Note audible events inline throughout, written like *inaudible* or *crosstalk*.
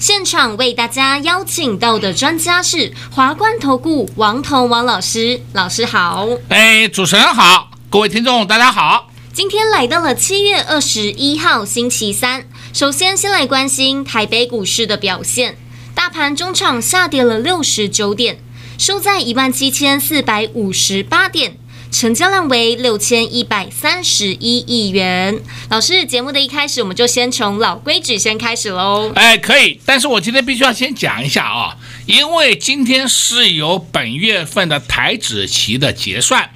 现场为大家邀请到的专家是华冠投顾王彤王老师，老师好。哎，主持人好，各位听众大家好。今天来到了七月二十一号星期三，首先先来关心台北股市的表现。大盘中场下跌了六十九点，收在一万七千四百五十八点，成交量为六千一百三十一亿元。老师，节目的一开始我们就先从老规矩先开始喽。哎，可以，但是我今天必须要先讲一下啊，因为今天是由本月份的台指期的结算。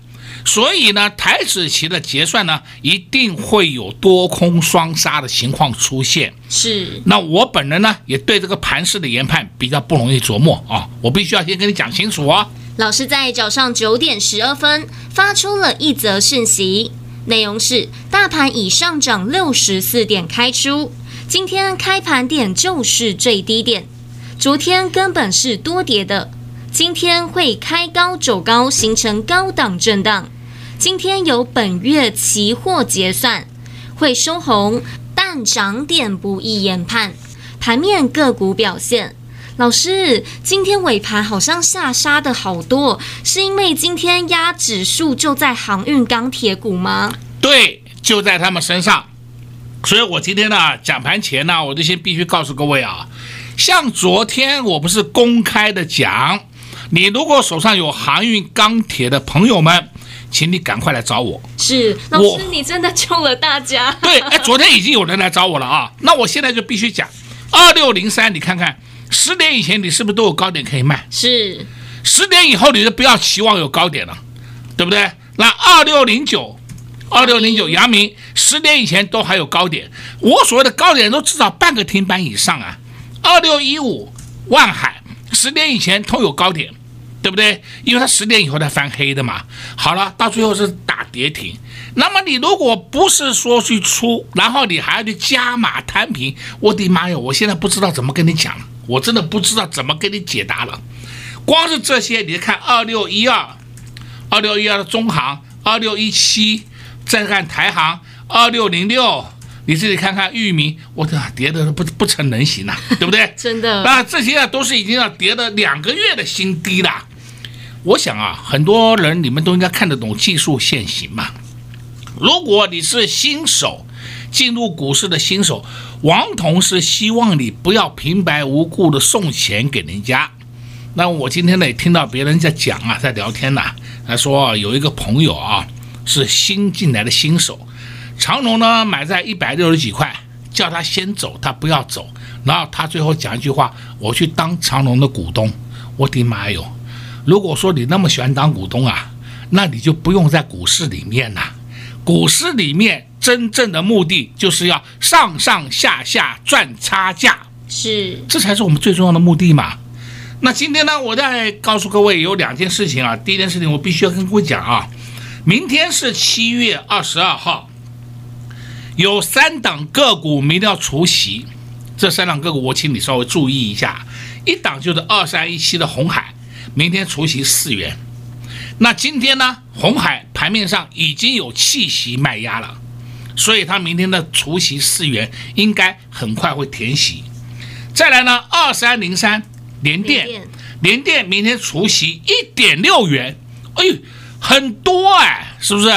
所以呢，台指期的结算呢，一定会有多空双杀的情况出现。是。那我本人呢，也对这个盘势的研判比较不容易琢磨啊，我必须要先跟你讲清楚哦。老师在早上九点十二分发出了一则讯息，内容是：大盘已上涨六十四点开出，今天开盘点就是最低点，昨天根本是多跌的，今天会开高走高，形成高档震荡。今天有本月期货结算，会收红，但涨点不易研判。盘面个股表现，老师，今天尾盘好像下杀的好多，是因为今天压指数就在航运钢铁股吗？对，就在他们身上。所以我今天呢讲盘前呢，我就先必须告诉各位啊，像昨天我不是公开的讲，你如果手上有航运钢铁的朋友们。请你赶快来找我。是老师，你真的救了大家。对，哎，昨天已经有人来找我了啊。那我现在就必须讲，二六零三，你看看，十点以前你是不是都有高点可以卖？是。十点以后你就不要期望有高点了，对不对？那二六零九，二六零九，阳明，十点以前都还有高点。我所谓的高点都至少半个停板以上啊。二六一五，万海，十点以前都有高点。对不对？因为它十点以后它翻黑的嘛。好了，到最后是打跌停。那么你如果不是说去出，然后你还要去加码摊平，我的妈呀！我现在不知道怎么跟你讲了，我真的不知道怎么给你解答了。光是这些，你看二六一二、二六一二的中行、二六一七，再看台行二六零六，你自己看看域名，我的跌的不不成人形了，对不对？*laughs* 真的。那这些啊都是已经要跌了两个月的新低了。我想啊，很多人你们都应该看得懂技术线型嘛。如果你是新手，进入股市的新手，王彤是希望你不要平白无故的送钱给人家。那我今天呢也听到别人在讲啊，在聊天呐、他说有一个朋友啊是新进来的新手，长荣呢买在一百六十几块，叫他先走，他不要走，然后他最后讲一句话：我去当长荣的股东。我的妈哟！如果说你那么喜欢当股东啊，那你就不用在股市里面了。股市里面真正的目的就是要上上下下赚差价，是，这才是我们最重要的目的嘛。那今天呢，我再告诉各位有两件事情啊。第一件事情，我必须要跟各位讲啊，明天是七月二十二号，有三档个股明天要除息，这三档个股我请你稍微注意一下，一档就是二三一七的红海。明天除息四元，那今天呢？红海盘面上已经有气息卖压了，所以它明天的除息四元应该很快会填息。再来呢，二三零三联电，联电明天除息一点六元，哎呦，很多哎，是不是？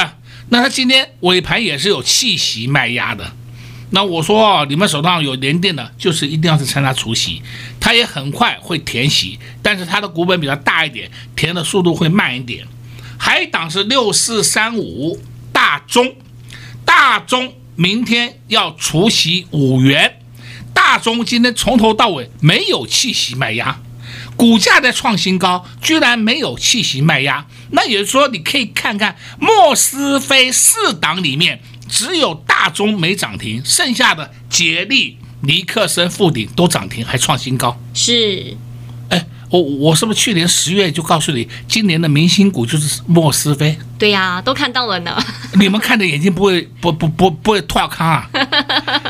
那它今天尾盘也是有气息卖压的。那我说，你们手上有联电的，就是一定要去参加除息，它也很快会填息，但是它的股本比较大一点，填的速度会慢一点。还一档是六四三五大中，大中明天要除息五元，大中今天从头到尾没有弃息卖压，股价在创新高，居然没有弃息卖压，那也就是说，你可以看看莫斯菲四档里面。只有大中没涨停，剩下的捷力、尼克森、富鼎都涨停，还创新高。是。哎，我我是不是去年十月就告诉你，今年的明星股就是莫斯菲？对呀、啊，都看到了呢。*laughs* 你们看的眼睛不会不不不不会脱康啊？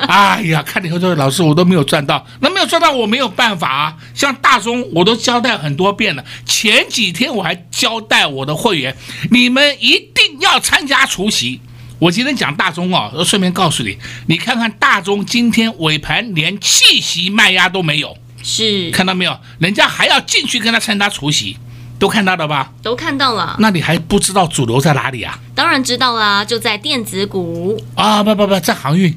哎呀，看了以后说老师我都没有赚到，那没有赚到我没有办法啊。像大中我都交代很多遍了，前几天我还交代我的会员，你们一定要参加除夕。我今天讲大中啊，我顺便告诉你，你看看大中今天尾盘连气息卖压都没有。是看到没有？人家还要进去跟他参加除夕，都看到了吧？都看到了。那你还不知道主流在哪里啊？当然知道啦，就在电子股啊！不不不，在航运。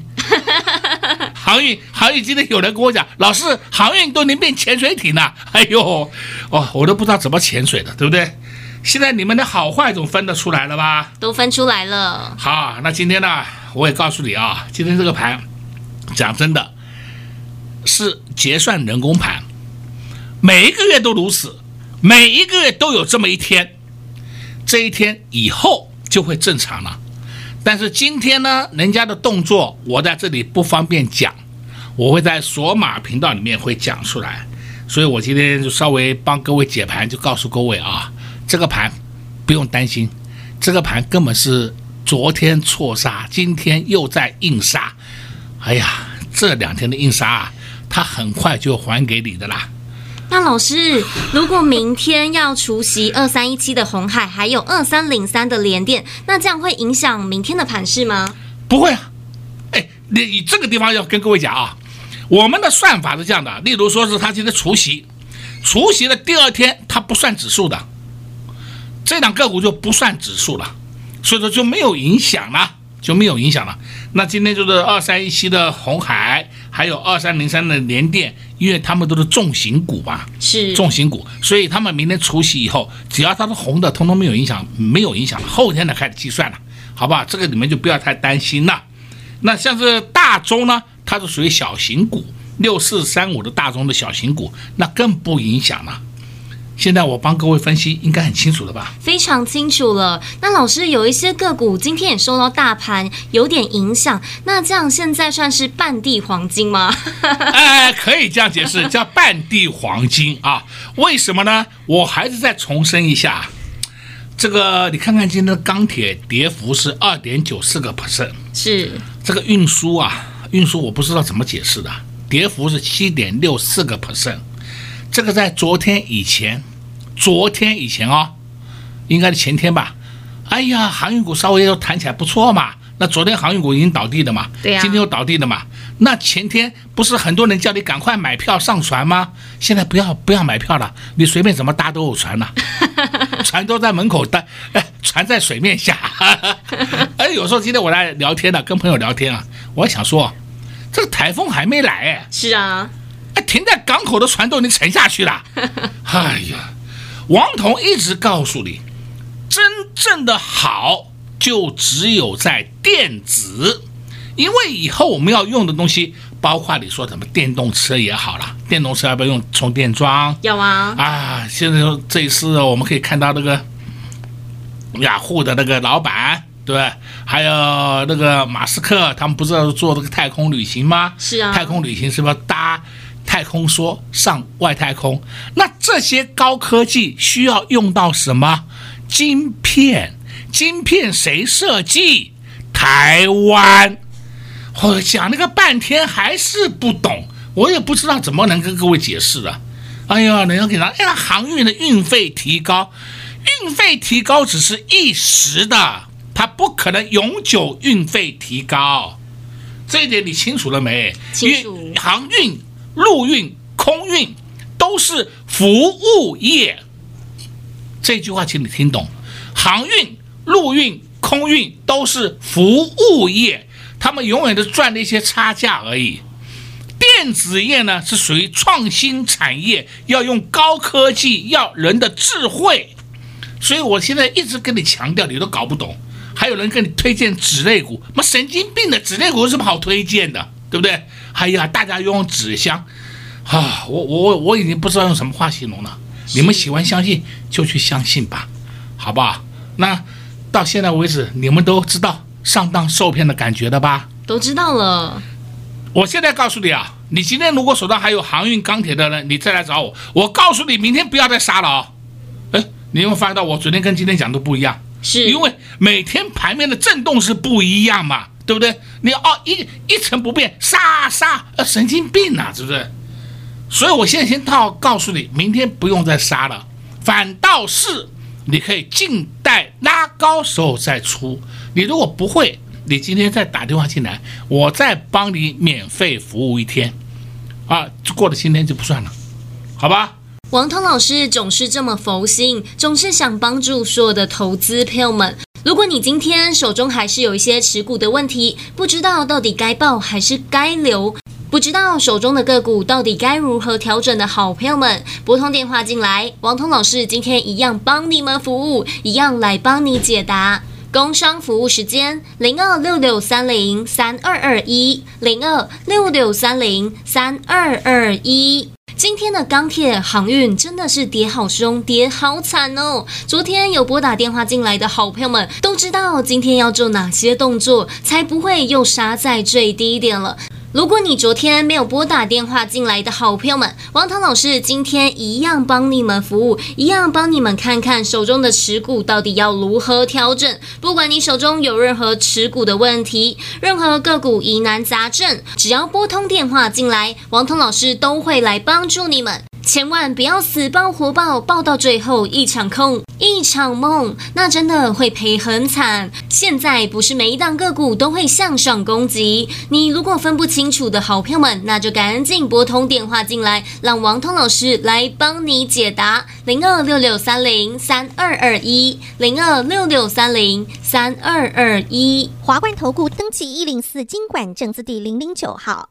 航 *laughs* 运航运，今天有人跟我讲，老师，航运都能变潜水艇了。哎呦，哦，我都不知道怎么潜水的，对不对？现在你们的好坏总分得出来了吧？都分出来了。好，那今天呢，我也告诉你啊，今天这个盘，讲真的。是结算人工盘，每一个月都如此，每一个月都有这么一天，这一天以后就会正常了。但是今天呢，人家的动作我在这里不方便讲，我会在索马频道里面会讲出来，所以我今天就稍微帮各位解盘，就告诉各位啊，这个盘不用担心，这个盘根本是昨天错杀，今天又在硬杀，哎呀，这两天的硬杀啊！他很快就还给你的啦。那老师，如果明天要除息二三一七的红海，还有二三零三的联电，那这样会影响明天的盘势吗？不会啊。哎，你你这个地方要跟各位讲啊，我们的算法是这样的。例如说是他今天除息，除息的第二天它不算指数的，这档个股就不算指数了，所以说就没有影响了。就没有影响了。那今天就是二三一七的红海，还有二三零三的联电，因为他们都是重型股嘛，是重型股，所以他们明天除息以后，只要它是红的，通通没有影响，没有影响。后天才开始计算了，好吧？这个你们就不要太担心了。那像是大中呢，它是属于小型股，六四三五的大中的小型股，那更不影响了。现在我帮各位分析，应该很清楚了吧？非常清楚了。那老师有一些个股今天也受到大盘有点影响，那这样现在算是半地黄金吗？*laughs* 哎，可以这样解释，叫半地黄金啊？为什么呢？我还是再重申一下，这个你看看今天的钢铁跌幅是二点九四个 percent，是这个运输啊，运输我不知道怎么解释的，跌幅是七点六四个 percent，这个在昨天以前。昨天以前哦，应该是前天吧。哎呀，航运股稍微又弹起来不错嘛。那昨天航运股已经倒地的嘛，对呀、啊。今天又倒地的嘛。那前天不是很多人叫你赶快买票上船吗？现在不要不要买票了，你随便怎么搭都有船了，*laughs* 船都在门口搭，哎，船在水面下。*laughs* 哎，有时候今天我来聊天呢，跟朋友聊天啊，我想说，这个台风还没来哎。是啊，哎，停在港口的船都已经沉下去了。*laughs* 哎呀。王彤一直告诉你，真正的好就只有在电子，因为以后我们要用的东西，包括你说什么电动车也好了，电动车要不要用充电桩？有啊。啊，现在这一次我们可以看到那个雅虎的那个老板，对，还有那个马斯克，他们不是要做这个太空旅行吗？是啊。太空旅行是不是要搭？太空梭上外太空，那这些高科技需要用到什么？晶片，晶片谁设计？台湾。我讲那个半天还是不懂，我也不知道怎么能跟各位解释了。哎呀，人家给他，哎呀，航运的运费提高，运费提高只是一时的，它不可能永久运费提高。这一点你清楚了没？清楚。航运。陆运、空运都是服务业，这句话请你听懂。航运、陆运、空运都是服务业，他们永远都赚那些差价而已。电子业呢，是属于创新产业，要用高科技，要人的智慧。所以我现在一直跟你强调，你都搞不懂。还有人跟你推荐纸类股，妈神经病的纸类股有什么好推荐的？对不对？哎呀，大家用纸箱，啊，我我我已经不知道用什么话形容了。你们喜欢相信就去相信吧，好不好？那到现在为止，你们都知道上当受骗的感觉了吧？都知道了。我现在告诉你啊，你今天如果手上还有航运、钢铁的人，你再来找我。我告诉你，明天不要再杀了哦。哎，你有没有发现到我昨天跟今天讲的不一样？是因为每天盘面的震动是不一样嘛，对不对？你哦一一成不变，杀杀，呃，神经病啊，是不是？所以我现在先套告诉你，明天不用再杀了，反倒是你可以静待拉高时候再出。你如果不会，你今天再打电话进来，我再帮你免费服务一天，啊，过了今天就不算了，好吧？王涛老师总是这么佛心，总是想帮助所有的投资朋友们。如果你今天手中还是有一些持股的问题，不知道到底该报还是该留，不知道手中的个股到底该如何调整的好朋友们，拨通电话进来，王彤老师今天一样帮你们服务，一样来帮你解答。工商服务时间：零二六六三零三二二一，零二六六三零三二二一。今天的钢铁航运真的是跌好凶，跌好惨哦！昨天有拨打电话进来的好朋友们都知道，今天要做哪些动作，才不会又杀在最低点了。如果你昨天没有拨打电话进来的好朋友们，王涛老师今天一样帮你们服务，一样帮你们看看手中的持股到底要如何调整。不管你手中有任何持股的问题，任何个股疑难杂症，只要拨通电话进来，王涛老师都会来帮助你们。千万不要死抱活抱，抱到最后一场空，一场梦，那真的会赔很惨。现在不是每一档个股都会向上攻击，你如果分不清楚的好朋友们，那就赶紧拨通电话进来，让王通老师来帮你解答。零二六六三零三二二一，零二六六三零三二二一，华冠投顾登记一零四金管证字第零零九号。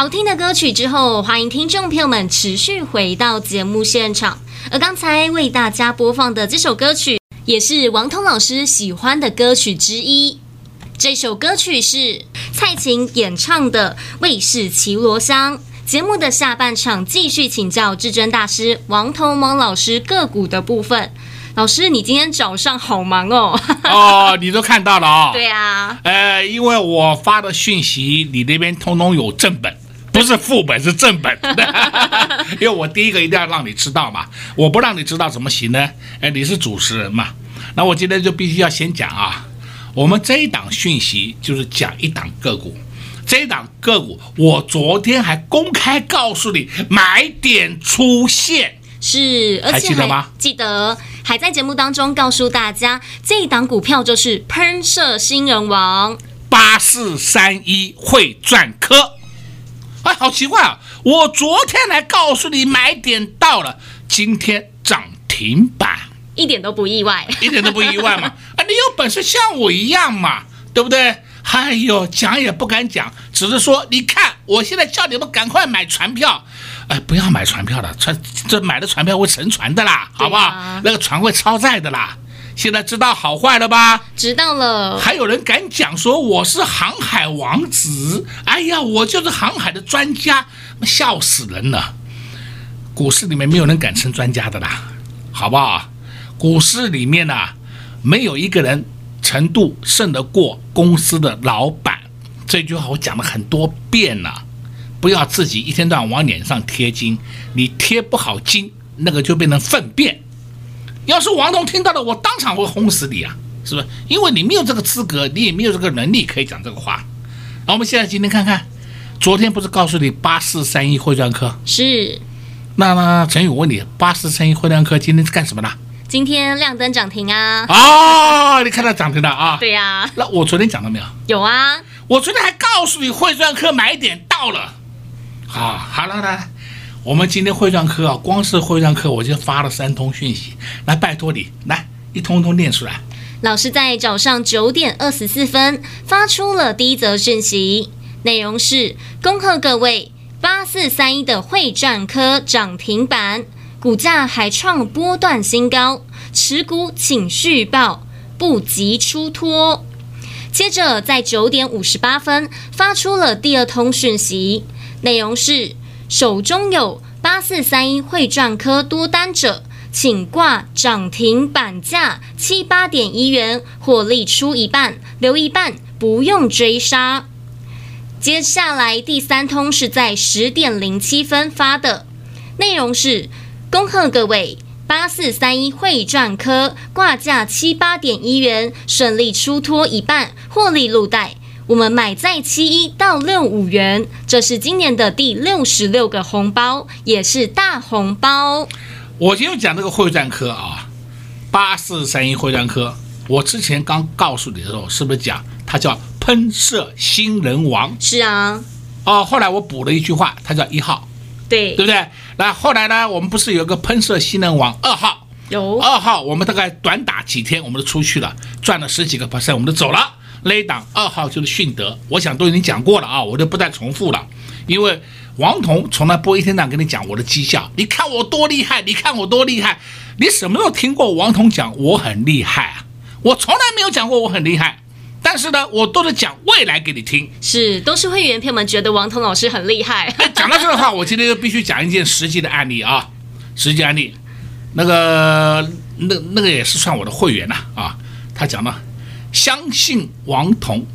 好听的歌曲之后，欢迎听众朋友们持续回到节目现场。而刚才为大家播放的这首歌曲，也是王彤老师喜欢的歌曲之一。这首歌曲是蔡琴演唱的《卫士齐罗香》。节目的下半场继续请教至尊大师王彤王老师个股的部分。老师，你今天早上好忙哦！*laughs* 哦，你都看到了啊、哦？*laughs* 对啊。呃，因为我发的讯息，你那边通通有正本。不是副本，是正本，*laughs* 因为我第一个一定要让你知道嘛，我不让你知道怎么行呢？哎，你是主持人嘛，那我今天就必须要先讲啊，我们这一档讯息就是讲一档个股，这一档个股我昨天还公开告诉你买点出现，是，而且还，还记得吗？记得，还在节目当中告诉大家，这一档股票就是喷射新人王八四三一会赚科。哎，好奇怪啊！我昨天来告诉你买点到了，今天涨停板，一点都不意外，一点都不意外嘛！*laughs* 啊，你有本事像我一样嘛，对不对？哎呦，讲也不敢讲，只是说，你看，我现在叫你们赶快买船票，哎，不要买船票了，船这买的船票会沉船的啦，好不好？那个船会超载的啦。现在知道好坏了吧？知道了。还有人敢讲说我是航海王子？哎呀，我就是航海的专家，笑死人了。股市里面没有人敢称专家的啦，好不好？股市里面呢、啊，没有一个人程度胜得过公司的老板。这句话我讲了很多遍了，不要自己一天到晚往脸上贴金，你贴不好金，那个就变成粪便。要是王彤听到了，我当场会轰死你啊！是不是？因为你没有这个资格，你也没有这个能力可以讲这个话。那我们现在今天看看，昨天不是告诉你八四三一汇专科？是。那么陈宇，我问你，八四三一汇专科今天是干什么的？今天亮灯涨停啊！哦，你看到涨停了啊？对呀、啊。那我昨天讲了没有？有啊。我昨天还告诉你汇专科买点到了。好，好了，来。我们今天汇钻科啊，光是汇钻科我就发了三通讯息，来拜托你，来一通通念出来。老师在早上九点二十四分发出了第一则讯息，内容是：恭贺各位，八四三一的会战科涨停板，股价还创波段新高，持股请续报，不急出脱。接着在九点五十八分发出了第二通讯息，内容是。手中有八四三一汇赚科多单者，请挂涨停板价七八点一元，获利出一半，留一半，不用追杀。接下来第三通是在十点零七分发的，内容是：恭贺各位八四三一汇赚科挂价七八点一元，顺利出脱一半，获利入袋。我们买在七一到六五元，这是今年的第六十六个红包，也是大红包。我今天讲这个会战科啊，八四三一会战科，我之前刚告诉你的时候，是不是讲它叫喷射新人王？是啊。哦，后来我补了一句话，它叫一号，对，对不对？那后来呢，我们不是有个喷射新人王二号？有。二号，我们大概短打几天，我们就出去了，赚了十几个 percent，我们就走了。那一档二号就是迅德，我想都已经讲过了啊，我就不再重复了。因为王彤从来不会一天到晚跟你讲我的绩效，你看我多厉害，你看我多厉害，你什么时候听过王彤讲我很厉害啊？我从来没有讲过我很厉害，但是呢，我都是讲未来给你听。是，都是会员朋友们觉得王彤老师很厉害。讲到这的话，我今天就必须讲一件实际的案例啊，实际案例，那个那那个也是算我的会员呐啊，啊，他讲了。相信王彤，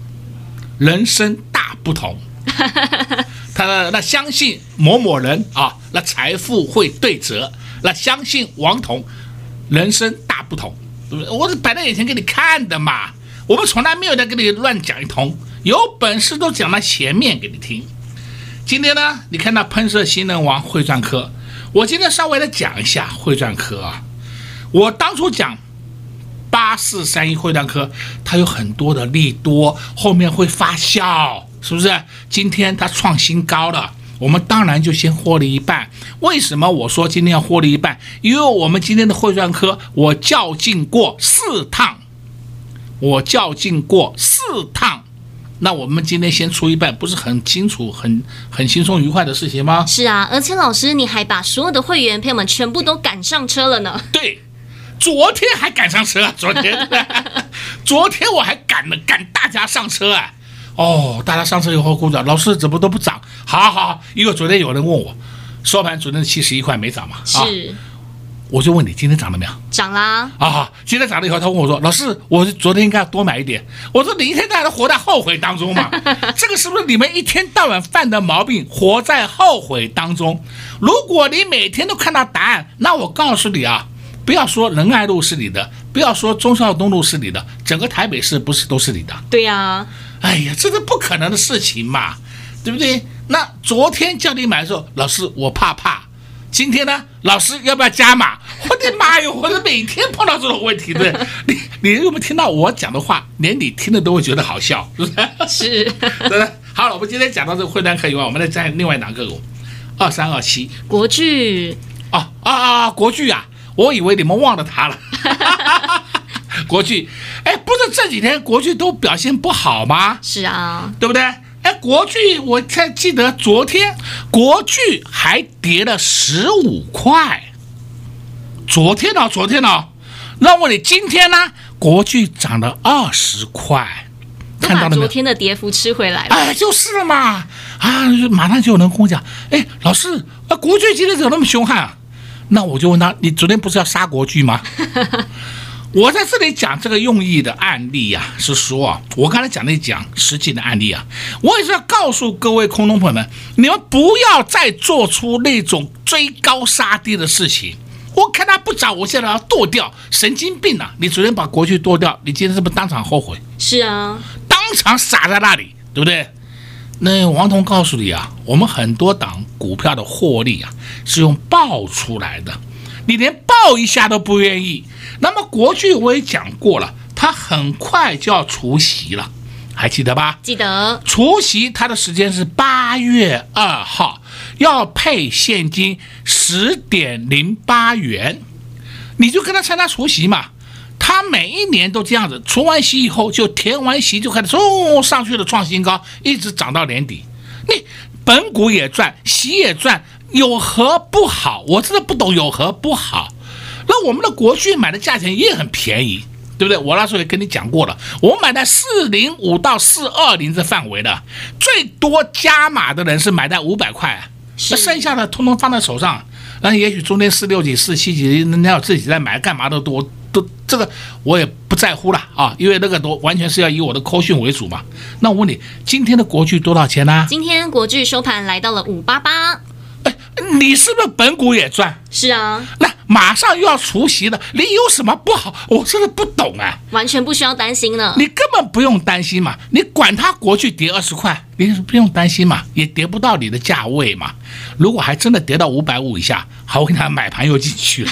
人生大不同。*laughs* 他那相信某某人啊，那财富会对折。那相信王彤，人生大不同，对不对？我是摆在眼前给你看的嘛。我们从来没有在跟你乱讲一通，有本事都讲到前面给你听。今天呢，你看到喷射新人王汇钻科，我今天稍微的讲一下汇钻科啊。我当初讲。八四三一汇团科，它有很多的利多，后面会发酵，是不是？今天它创新高了，我们当然就先获利一半。为什么我说今天要获利一半？因为我们今天的汇团科，我较劲过四趟，我较劲过四趟。那我们今天先出一半，不是很清楚、很很轻松愉快的事情吗？是啊，而且老师你还把所有的会员朋友们全部都赶上车了呢。对，昨天还赶上车，昨天，*laughs* 昨天我还赶了赶大家上车啊！哦，大家上车以后鼓掌，老师怎么都不涨？好好好，因为昨天有人问我，收盘昨天七十一块没涨嘛？是。啊我就问你，今天涨了没有？涨啦！啊，今天涨了以后，他问我说：“老师，我昨天应该要多买一点。”我说：“你一天到晚都活在后悔当中嘛？*laughs* 这个是不是你们一天到晚犯的毛病？活在后悔当中。如果你每天都看到答案，那我告诉你啊，不要说仁爱路是你的，不要说忠孝东路是你的，整个台北市不是都是你的？对呀、啊。哎呀，这是不可能的事情嘛，对不对？那昨天叫你买的时候，老师我怕怕。今天呢，老师要不要加码？我的妈哟！我是每天碰到这种问题的。*laughs* 你你有没有听到我讲的话？连你听了都会觉得好笑，是不是？是，对？好了，我们今天讲到这个汇团科以外，我们再讲另外两个股，二三二七国巨。哦啊啊！国巨啊！我以为你们忘了他了。*laughs* 国剧，哎，不是这几天国剧都表现不好吗？是啊，对不对？哎，国剧，我才记得昨天国剧还跌了十五块。昨天呢、哦？昨天呢、哦？那我问你，今天呢？国剧涨了二十块，看到了没有？昨天的跌幅吃回来了。哎，就是嘛，啊，马上就有人跟我讲，哎，老师，啊，国剧今天怎么那么凶悍啊？那我就问他，你昨天不是要杀国巨吗？*laughs* 我在这里讲这个用意的案例呀、啊，是说啊，我刚才讲那讲实际的案例啊，我也是要告诉各位空中朋友们，你们不要再做出那种追高杀低的事情。我看他不涨，我现在要剁掉，神经病啊！你昨天把国剧剁掉，你今天是不是当场后悔？是啊，当场傻在那里，对不对？那王彤告诉你啊，我们很多档股票的获利啊，是用爆出来的。你连爆一下都不愿意，那么国剧我也讲过了，它很快就要除息了，还记得吧？记得。除息它的时间是八月二号，要配现金十点零八元，你就跟他参加除息嘛。他每一年都这样子，除完息以后就填完息就开始冲上去了，创新高，一直涨到年底。你本股也赚，息也赚。有何不好？我真的不懂有何不好。那我们的国巨买的价钱也很便宜，对不对？我那时候也跟你讲过了，我买在四零五到四二零这范围的，最多加码的人是买在五百块，那剩下的通通放在手上。那也许中间四六几、四七几，人家要自己在买，干嘛都多都这个我也不在乎了啊，因为那个都完全是要以我的扣讯为主嘛。那我问你，今天的国巨多少钱呢？今天国巨收盘来到了五八八。哎你是不是本股也赚？是啊，那马上又要除夕了，你有什么不好？我真的不懂啊，完全不需要担心呢。你根本不用担心嘛，你管它国去跌二十块，你不用担心嘛，也跌不到你的价位嘛。如果还真的跌到五百五以下，好，我给他买盘又进去了，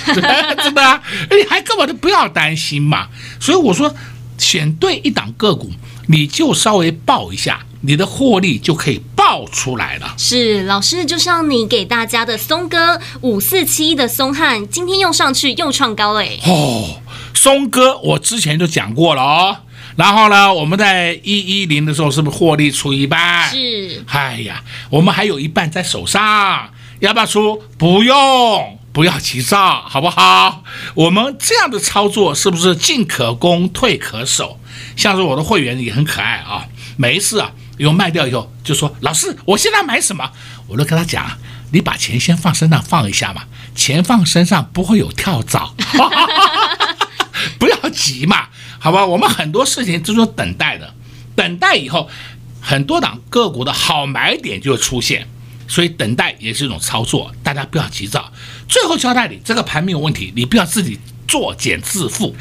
真的啊，你还根本就不要担心嘛。所以我说，选对一档个股，你就稍微报一下。你的获利就可以爆出来了。是老师，就像你给大家的松哥五四七的松汉，今天又上去又创高了。哦，松哥，我之前就讲过了哦。然后呢，我们在一一零的时候是不是获利出一半？是。哎呀，我们还有一半在手上，要不要出？不用，不要急躁，好不好？我们这样的操作是不是进可攻，退可守？像是我的会员也很可爱啊，每一次啊。有卖掉以后就说：“老师，我现在买什么？”我都跟他讲：“你把钱先放身上放一下嘛，钱放身上不会有跳蚤，*laughs* 不要急嘛，好吧？我们很多事情都是等待的，等待以后很多档个股的好买点就会出现，所以等待也是一种操作，大家不要急躁。最后交代你，这个盘没有问题，你不要自己作茧自缚。”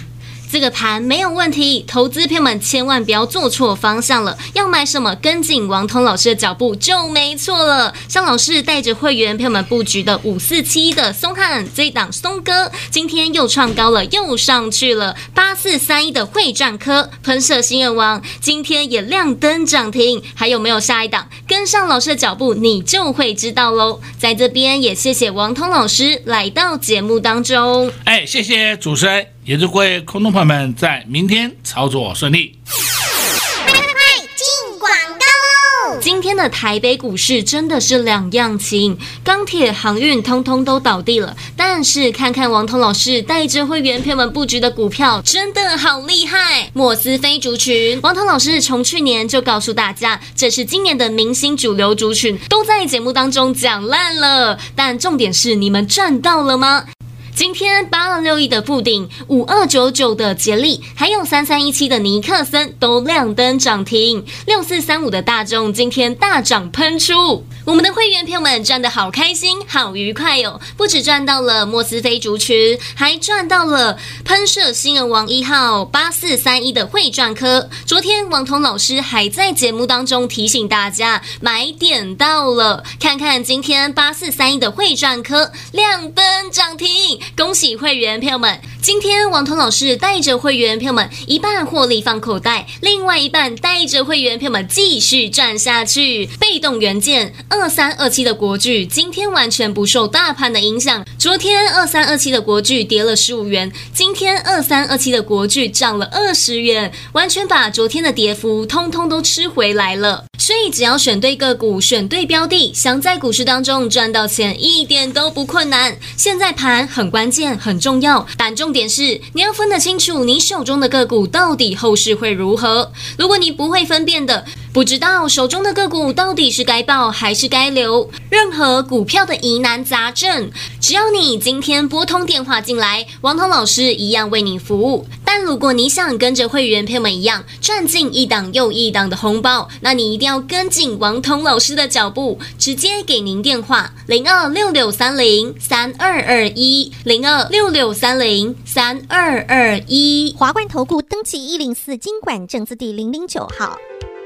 这个盘没有问题，投资朋友们千万不要做错方向了，要买什么跟紧王通老师的脚步就没错了。像老师带着会员朋友们布局的五四七的松汉这一档松哥，今天又创高了，又上去了。八四三一的会战科喷射新人王今天也亮灯涨停，还有没有下一档？跟上老师的脚步，你就会知道喽。在这边也谢谢王通老师来到节目当中。哎，谢谢主持人，也祝各位空中朋友们在明天操作顺利。今天的台北股市真的是两样情，钢铁、航运通通都倒地了。但是看看王彤老师带着会员朋友们布局的股票，真的好厉害！莫斯菲族群，王彤老师从去年就告诉大家，这是今年的明星主流族群，都在节目当中讲烂了。但重点是，你们赚到了吗？今天八二六一的富鼎，五二九九的杰利，还有三三一七的尼克森都亮灯涨停，六四三五的大众今天大涨喷出。我们的会员朋友们赚得好开心，好愉快哟、哦！不止赚到了莫斯菲族群，还赚到了喷射新人王一号八四三一的会赚科。昨天王彤老师还在节目当中提醒大家买点到了，看看今天八四三一的会赚科亮灯涨停，恭喜会员朋友们！今天王彤老师带着会员朋友们一半获利放口袋，另外一半带着会员朋友们继续赚下去。被动元件二三二七的国巨今天完全不受大盘的影响。昨天二三二七的国巨跌了十五元，今天二三二七的国巨涨了二十元，完全把昨天的跌幅通通都吃回来了。所以只要选对个股，选对标的，想在股市当中赚到钱一点都不困难。现在盘很关键，很重要，但重点是你要分得清楚你手中的个股到底后市会如何。如果你不会分辨的，不知道手中的个股到底是该报还是该留，任何股票的疑难杂症，只要你今天拨通电话进来，王彤老师一样为你服务。但如果你想跟着会员朋友们一样赚进一档又一档的红包，那你一定要跟紧王彤老师的脚步，直接给您电话零二六六三零三二二一零二六六三零三二二一华冠投顾登记一零四金管证字第零零九号。